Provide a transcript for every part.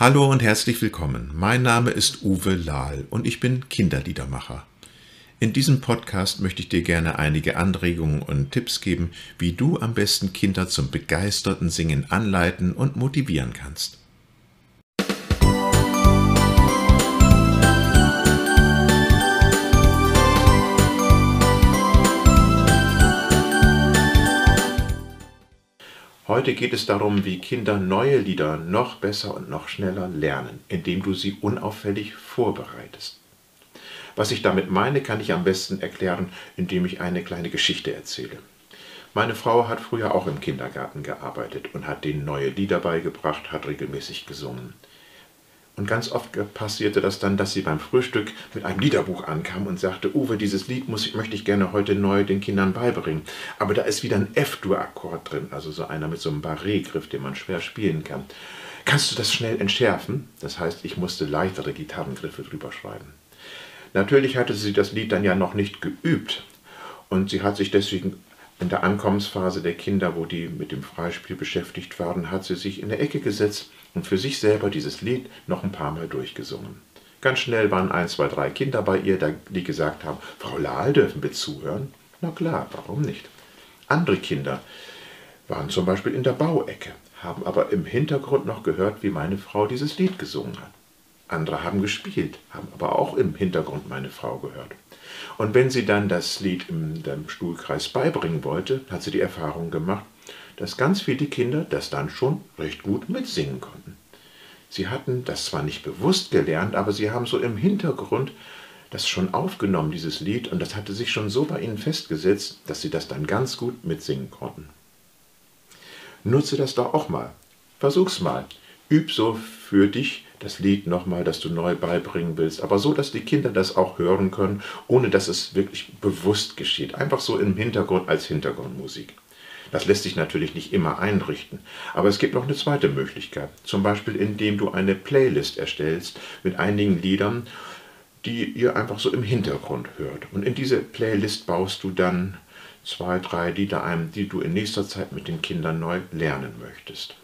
Hallo und herzlich willkommen. Mein Name ist Uwe Lahl und ich bin Kinderliedermacher. In diesem Podcast möchte ich dir gerne einige Anregungen und Tipps geben, wie du am besten Kinder zum begeisterten Singen anleiten und motivieren kannst. Heute geht es darum, wie Kinder neue Lieder noch besser und noch schneller lernen, indem du sie unauffällig vorbereitest. Was ich damit meine, kann ich am besten erklären, indem ich eine kleine Geschichte erzähle. Meine Frau hat früher auch im Kindergarten gearbeitet und hat denen neue Lieder beigebracht, hat regelmäßig gesungen. Und ganz oft passierte das dann, dass sie beim Frühstück mit einem Liederbuch ankam und sagte, Uwe, dieses Lied muss, möchte ich gerne heute neu den Kindern beibringen. Aber da ist wieder ein F-Dur-Akkord drin, also so einer mit so einem Barré-Griff, den man schwer spielen kann. Kannst du das schnell entschärfen? Das heißt, ich musste leichtere Gitarrengriffe drüber schreiben. Natürlich hatte sie das Lied dann ja noch nicht geübt und sie hat sich deswegen in der Ankommensphase der Kinder, wo die mit dem Freispiel beschäftigt waren, hat sie sich in der Ecke gesetzt und für sich selber dieses Lied noch ein paar Mal durchgesungen. Ganz schnell waren ein, zwei, drei Kinder bei ihr, die gesagt haben, Frau Lahl, dürfen wir zuhören? Na klar, warum nicht? Andere Kinder waren zum Beispiel in der Bauecke, haben aber im Hintergrund noch gehört, wie meine Frau dieses Lied gesungen hat. Andere haben gespielt, haben aber auch im Hintergrund meine Frau gehört. Und wenn sie dann das Lied im, im Stuhlkreis beibringen wollte, hat sie die Erfahrung gemacht, dass ganz viele Kinder das dann schon recht gut mitsingen konnten. Sie hatten das zwar nicht bewusst gelernt, aber sie haben so im Hintergrund das schon aufgenommen, dieses Lied, und das hatte sich schon so bei ihnen festgesetzt, dass sie das dann ganz gut mitsingen konnten. Nutze das doch auch mal. Versuch's mal. Üb so für dich das Lied nochmal, das du neu beibringen willst, aber so, dass die Kinder das auch hören können, ohne dass es wirklich bewusst geschieht. Einfach so im Hintergrund als Hintergrundmusik. Das lässt sich natürlich nicht immer einrichten, aber es gibt noch eine zweite Möglichkeit, zum Beispiel indem du eine Playlist erstellst mit einigen Liedern, die ihr einfach so im Hintergrund hört. Und in diese Playlist baust du dann zwei, drei Lieder ein, die du in nächster Zeit mit den Kindern neu lernen möchtest.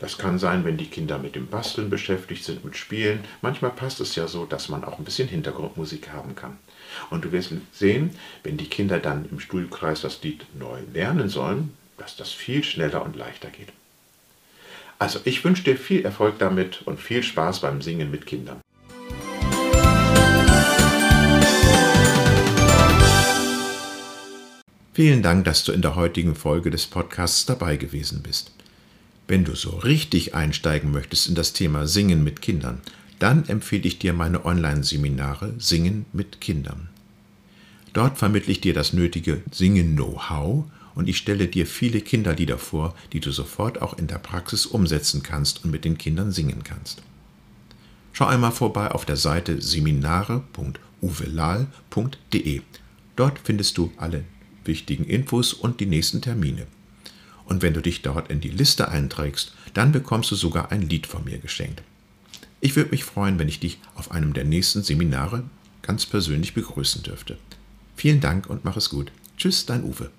Das kann sein, wenn die Kinder mit dem Basteln beschäftigt sind, mit Spielen. Manchmal passt es ja so, dass man auch ein bisschen Hintergrundmusik haben kann. Und du wirst sehen, wenn die Kinder dann im Stuhlkreis das Lied neu lernen sollen, dass das viel schneller und leichter geht. Also ich wünsche dir viel Erfolg damit und viel Spaß beim Singen mit Kindern. Vielen Dank, dass du in der heutigen Folge des Podcasts dabei gewesen bist. Wenn du so richtig einsteigen möchtest in das Thema Singen mit Kindern, dann empfehle ich dir meine Online-Seminare Singen mit Kindern. Dort vermittle ich dir das nötige Singen-Know-how und ich stelle dir viele Kinderlieder vor, die du sofort auch in der Praxis umsetzen kannst und mit den Kindern singen kannst. Schau einmal vorbei auf der Seite seminare.uvelal.de. Dort findest du alle wichtigen Infos und die nächsten Termine. Und wenn du dich dort in die Liste einträgst, dann bekommst du sogar ein Lied von mir geschenkt. Ich würde mich freuen, wenn ich dich auf einem der nächsten Seminare ganz persönlich begrüßen dürfte. Vielen Dank und mach es gut. Tschüss, dein Uwe.